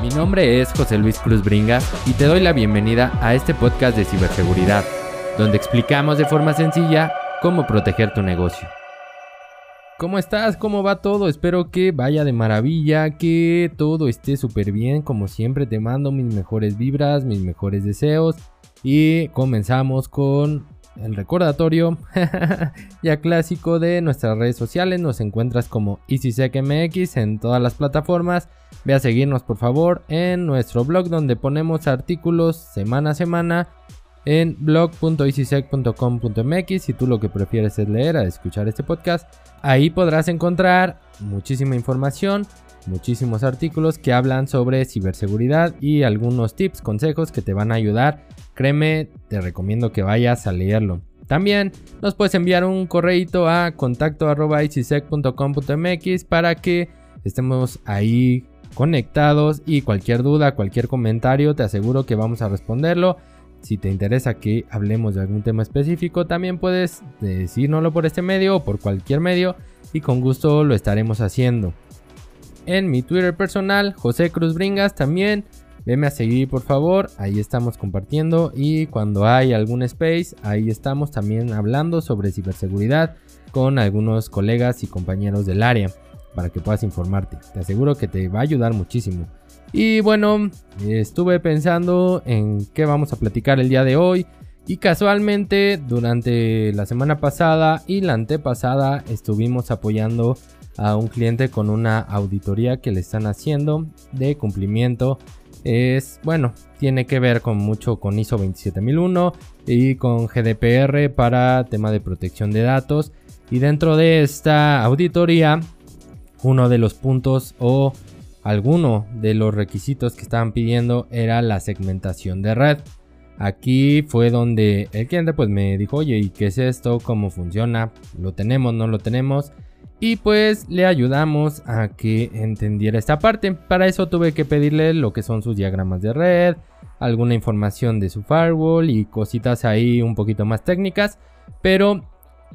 Mi nombre es José Luis Cruz Bringas y te doy la bienvenida a este podcast de ciberseguridad, donde explicamos de forma sencilla cómo proteger tu negocio. ¿Cómo estás? ¿Cómo va todo? Espero que vaya de maravilla, que todo esté súper bien. Como siempre te mando mis mejores vibras, mis mejores deseos. Y comenzamos con el recordatorio ya clásico de nuestras redes sociales. Nos encuentras como EasySecMX en todas las plataformas. Ve a seguirnos por favor en nuestro blog donde ponemos artículos semana a semana en blog.easysec.com.mx si tú lo que prefieres es leer a escuchar este podcast. Ahí podrás encontrar muchísima información, muchísimos artículos que hablan sobre ciberseguridad y algunos tips, consejos que te van a ayudar. Créeme, te recomiendo que vayas a leerlo. También nos puedes enviar un correo a contacto.easysec.com.mx para que estemos ahí conectados y cualquier duda, cualquier comentario, te aseguro que vamos a responderlo. Si te interesa que hablemos de algún tema específico, también puedes decírnoslo por este medio o por cualquier medio y con gusto lo estaremos haciendo. En mi Twitter personal, José Cruz Bringas, también Veme a seguir por favor, ahí estamos compartiendo y cuando hay algún space, ahí estamos también hablando sobre ciberseguridad con algunos colegas y compañeros del área para que puedas informarte. Te aseguro que te va a ayudar muchísimo. Y bueno, estuve pensando en qué vamos a platicar el día de hoy. Y casualmente durante la semana pasada y la antepasada estuvimos apoyando a un cliente con una auditoría que le están haciendo de cumplimiento es, bueno, tiene que ver con mucho con ISO 27001 y con GDPR para tema de protección de datos. Y dentro de esta auditoría, uno de los puntos o alguno de los requisitos que estaban pidiendo era la segmentación de red. Aquí fue donde el cliente pues me dijo, oye, ¿y qué es esto? ¿Cómo funciona? ¿Lo tenemos? ¿No lo tenemos? Y pues le ayudamos a que entendiera esta parte. Para eso tuve que pedirle lo que son sus diagramas de red, alguna información de su firewall y cositas ahí un poquito más técnicas. Pero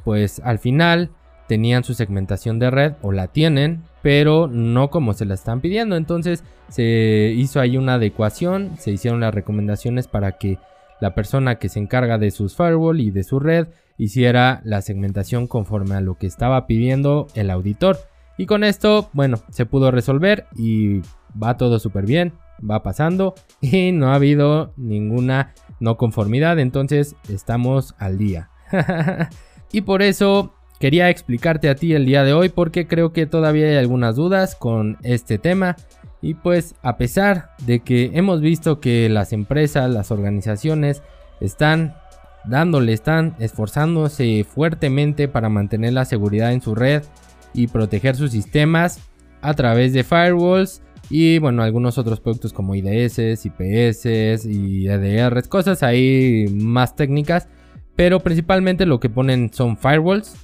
pues al final tenían su segmentación de red o la tienen, pero no como se la están pidiendo. Entonces se hizo ahí una adecuación, se hicieron las recomendaciones para que la persona que se encarga de sus firewall y de su red hiciera la segmentación conforme a lo que estaba pidiendo el auditor. Y con esto, bueno, se pudo resolver y va todo súper bien, va pasando y no ha habido ninguna no conformidad, entonces estamos al día. y por eso quería explicarte a ti el día de hoy porque creo que todavía hay algunas dudas con este tema. Y pues a pesar de que hemos visto que las empresas, las organizaciones están dándole, están esforzándose fuertemente para mantener la seguridad en su red y proteger sus sistemas a través de firewalls y bueno, algunos otros productos como IDS, IPS y EDRs, cosas ahí más técnicas, pero principalmente lo que ponen son firewalls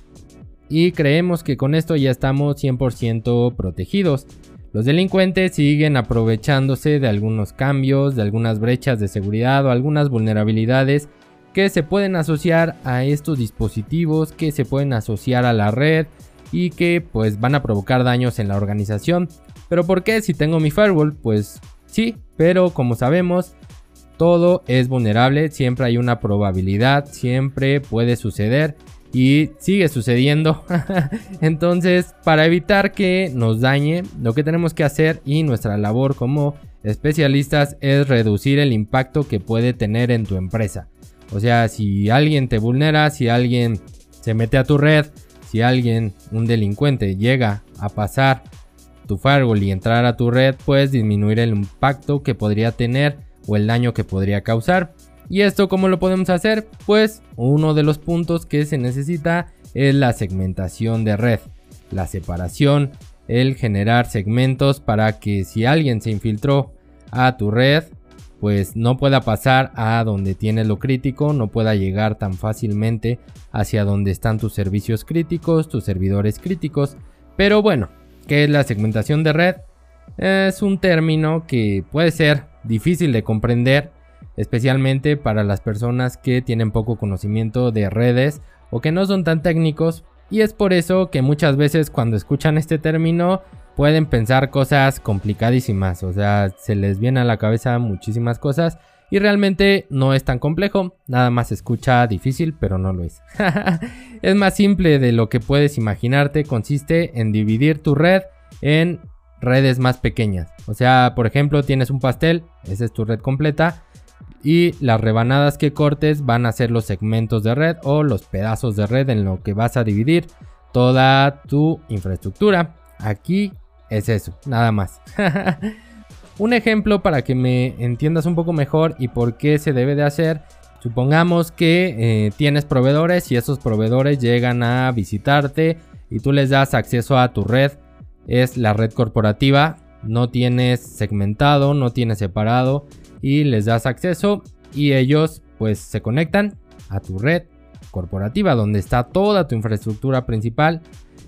y creemos que con esto ya estamos 100% protegidos. Los delincuentes siguen aprovechándose de algunos cambios, de algunas brechas de seguridad o algunas vulnerabilidades que se pueden asociar a estos dispositivos, que se pueden asociar a la red y que pues van a provocar daños en la organización. Pero ¿por qué si tengo mi firewall? Pues sí, pero como sabemos, todo es vulnerable, siempre hay una probabilidad, siempre puede suceder y sigue sucediendo. Entonces, para evitar que nos dañe, lo que tenemos que hacer y nuestra labor como especialistas es reducir el impacto que puede tener en tu empresa. O sea, si alguien te vulnera, si alguien se mete a tu red, si alguien, un delincuente, llega a pasar tu firewall y entrar a tu red, puedes disminuir el impacto que podría tener o el daño que podría causar. ¿Y esto cómo lo podemos hacer? Pues uno de los puntos que se necesita es la segmentación de red, la separación, el generar segmentos para que si alguien se infiltró a tu red, pues no pueda pasar a donde tienes lo crítico, no pueda llegar tan fácilmente hacia donde están tus servicios críticos, tus servidores críticos. Pero bueno, ¿qué es la segmentación de red? Es un término que puede ser difícil de comprender, especialmente para las personas que tienen poco conocimiento de redes o que no son tan técnicos. Y es por eso que muchas veces cuando escuchan este término pueden pensar cosas complicadísimas, o sea, se les viene a la cabeza muchísimas cosas y realmente no es tan complejo, nada más escucha difícil, pero no lo es. es más simple de lo que puedes imaginarte, consiste en dividir tu red en redes más pequeñas. O sea, por ejemplo, tienes un pastel, esa es tu red completa, y las rebanadas que cortes van a ser los segmentos de red o los pedazos de red en lo que vas a dividir toda tu infraestructura. Aquí es eso, nada más. un ejemplo para que me entiendas un poco mejor y por qué se debe de hacer. Supongamos que eh, tienes proveedores y esos proveedores llegan a visitarte y tú les das acceso a tu red. Es la red corporativa. No tienes segmentado, no tienes separado y les das acceso y ellos pues se conectan a tu red corporativa donde está toda tu infraestructura principal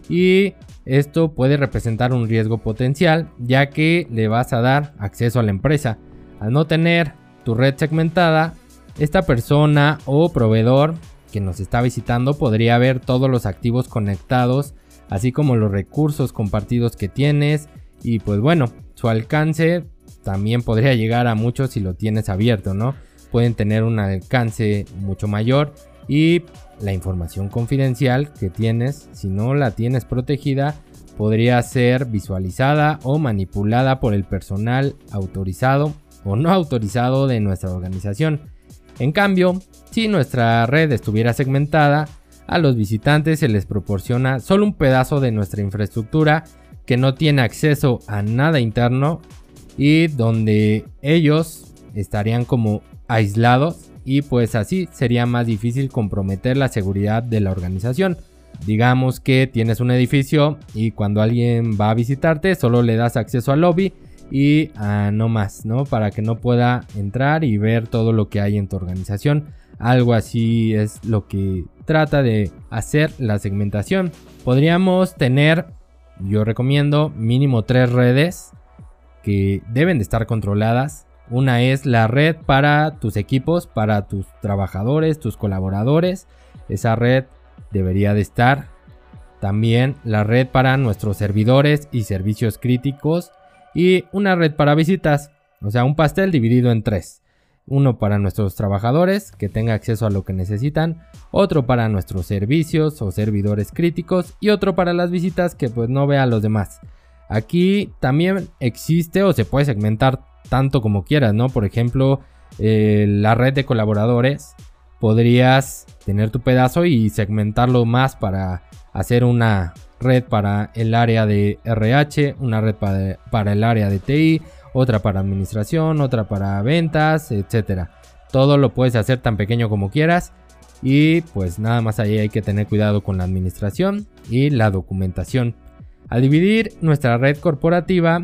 y esto puede representar un riesgo potencial ya que le vas a dar acceso a la empresa. Al no tener tu red segmentada, esta persona o proveedor que nos está visitando podría ver todos los activos conectados, así como los recursos compartidos que tienes y pues bueno, su alcance también podría llegar a muchos si lo tienes abierto, ¿no? Pueden tener un alcance mucho mayor y la información confidencial que tienes, si no la tienes protegida, podría ser visualizada o manipulada por el personal autorizado o no autorizado de nuestra organización. En cambio, si nuestra red estuviera segmentada, a los visitantes se les proporciona solo un pedazo de nuestra infraestructura que no tiene acceso a nada interno y donde ellos estarían como aislados y pues así sería más difícil comprometer la seguridad de la organización. Digamos que tienes un edificio y cuando alguien va a visitarte solo le das acceso al lobby y a no más, ¿no? Para que no pueda entrar y ver todo lo que hay en tu organización. Algo así es lo que trata de hacer la segmentación. Podríamos tener, yo recomiendo, mínimo tres redes que deben de estar controladas una es la red para tus equipos, para tus trabajadores, tus colaboradores. Esa red debería de estar. También la red para nuestros servidores y servicios críticos. Y una red para visitas. O sea, un pastel dividido en tres. Uno para nuestros trabajadores que tenga acceso a lo que necesitan. Otro para nuestros servicios o servidores críticos. Y otro para las visitas que pues no vea a los demás. Aquí también existe o se puede segmentar tanto como quieras, ¿no? Por ejemplo, eh, la red de colaboradores, podrías tener tu pedazo y segmentarlo más para hacer una red para el área de RH, una red para, para el área de TI, otra para administración, otra para ventas, etcétera. Todo lo puedes hacer tan pequeño como quieras y pues nada más ahí hay que tener cuidado con la administración y la documentación. Al dividir nuestra red corporativa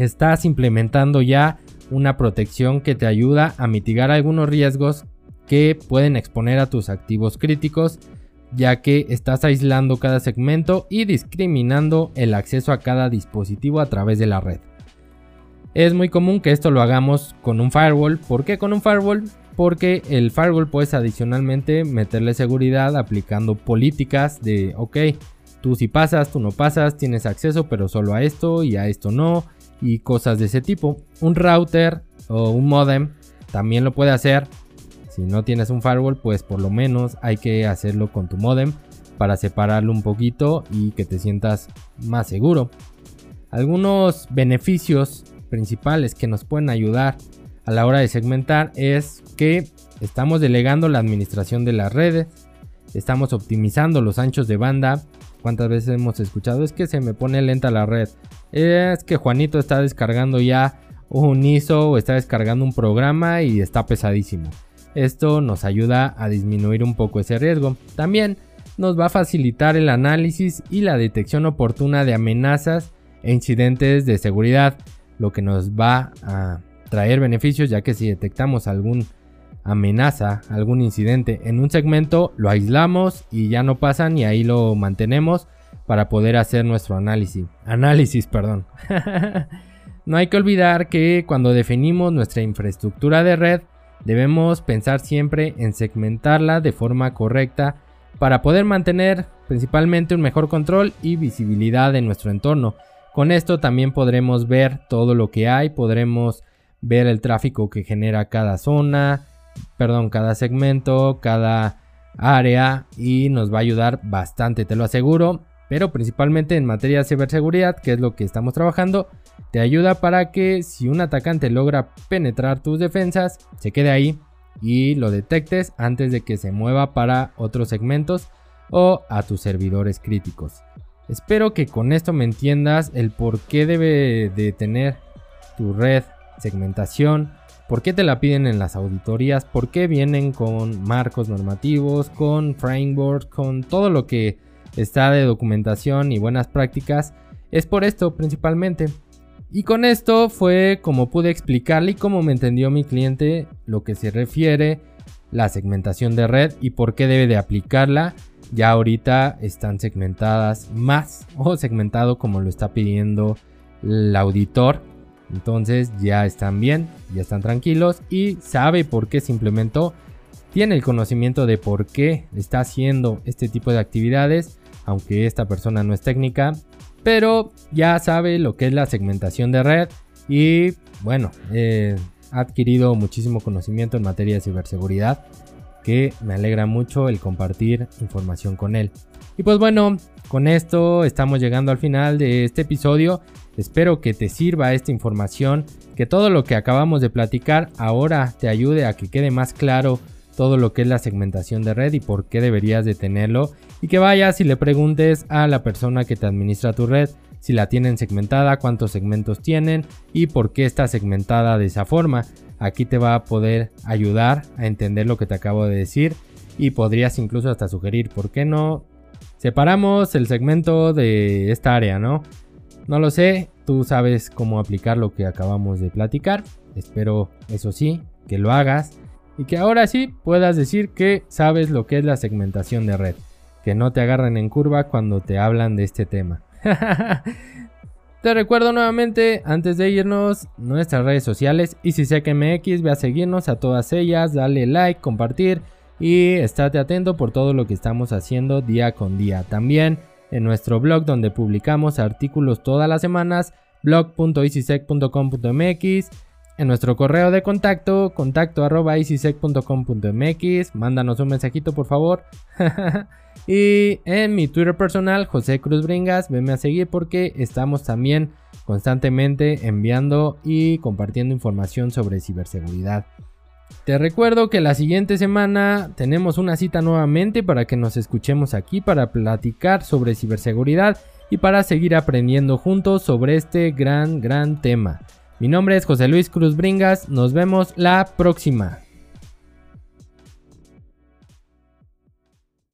estás implementando ya una protección que te ayuda a mitigar algunos riesgos que pueden exponer a tus activos críticos, ya que estás aislando cada segmento y discriminando el acceso a cada dispositivo a través de la red. Es muy común que esto lo hagamos con un firewall. ¿Por qué con un firewall? Porque el firewall puedes adicionalmente meterle seguridad aplicando políticas de, ok, tú si pasas, tú no pasas, tienes acceso pero solo a esto y a esto no y cosas de ese tipo. Un router o un modem también lo puede hacer. Si no tienes un firewall, pues por lo menos hay que hacerlo con tu modem para separarlo un poquito y que te sientas más seguro. Algunos beneficios principales que nos pueden ayudar a la hora de segmentar es que estamos delegando la administración de las redes, estamos optimizando los anchos de banda. ¿Cuántas veces hemos escuchado? Es que se me pone lenta la red es que Juanito está descargando ya un ISO o está descargando un programa y está pesadísimo. Esto nos ayuda a disminuir un poco ese riesgo. También nos va a facilitar el análisis y la detección oportuna de amenazas e incidentes de seguridad, lo que nos va a traer beneficios ya que si detectamos algún amenaza, algún incidente en un segmento, lo aislamos y ya no pasan y ahí lo mantenemos para poder hacer nuestro análisis. Análisis, perdón. no hay que olvidar que cuando definimos nuestra infraestructura de red, debemos pensar siempre en segmentarla de forma correcta para poder mantener principalmente un mejor control y visibilidad de nuestro entorno. Con esto también podremos ver todo lo que hay, podremos ver el tráfico que genera cada zona, perdón, cada segmento, cada área y nos va a ayudar bastante, te lo aseguro. Pero principalmente en materia de ciberseguridad, que es lo que estamos trabajando, te ayuda para que si un atacante logra penetrar tus defensas, se quede ahí y lo detectes antes de que se mueva para otros segmentos o a tus servidores críticos. Espero que con esto me entiendas el por qué debe de tener tu red segmentación, por qué te la piden en las auditorías, por qué vienen con marcos normativos, con framework, con todo lo que está de documentación y buenas prácticas. Es por esto principalmente. Y con esto fue como pude explicarle y cómo me entendió mi cliente lo que se refiere la segmentación de red y por qué debe de aplicarla. Ya ahorita están segmentadas más o segmentado como lo está pidiendo el auditor. Entonces ya están bien, ya están tranquilos y sabe por qué se implementó. Tiene el conocimiento de por qué está haciendo este tipo de actividades, aunque esta persona no es técnica, pero ya sabe lo que es la segmentación de red y bueno, eh, ha adquirido muchísimo conocimiento en materia de ciberseguridad que me alegra mucho el compartir información con él. Y pues bueno, con esto estamos llegando al final de este episodio. Espero que te sirva esta información, que todo lo que acabamos de platicar ahora te ayude a que quede más claro todo lo que es la segmentación de red y por qué deberías de tenerlo y que vayas y le preguntes a la persona que te administra tu red si la tienen segmentada, cuántos segmentos tienen y por qué está segmentada de esa forma. Aquí te va a poder ayudar a entender lo que te acabo de decir y podrías incluso hasta sugerir por qué no separamos el segmento de esta área, ¿no? No lo sé, tú sabes cómo aplicar lo que acabamos de platicar. Espero, eso sí, que lo hagas y que ahora sí puedas decir que sabes lo que es la segmentación de red, que no te agarren en curva cuando te hablan de este tema. te recuerdo nuevamente, antes de irnos, nuestras redes sociales, y si sé que MX, ve a seguirnos a todas ellas, dale like, compartir y estate atento por todo lo que estamos haciendo día con día. También en nuestro blog donde publicamos artículos todas las semanas, blog.easysec.com.mx en nuestro correo de contacto, contacto mándanos un mensajito por favor. y en mi Twitter personal, José Cruz Bringas, venme a seguir porque estamos también constantemente enviando y compartiendo información sobre ciberseguridad. Te recuerdo que la siguiente semana tenemos una cita nuevamente para que nos escuchemos aquí para platicar sobre ciberseguridad y para seguir aprendiendo juntos sobre este gran, gran tema. Mi nombre es José Luis Cruz Bringas, nos vemos la próxima.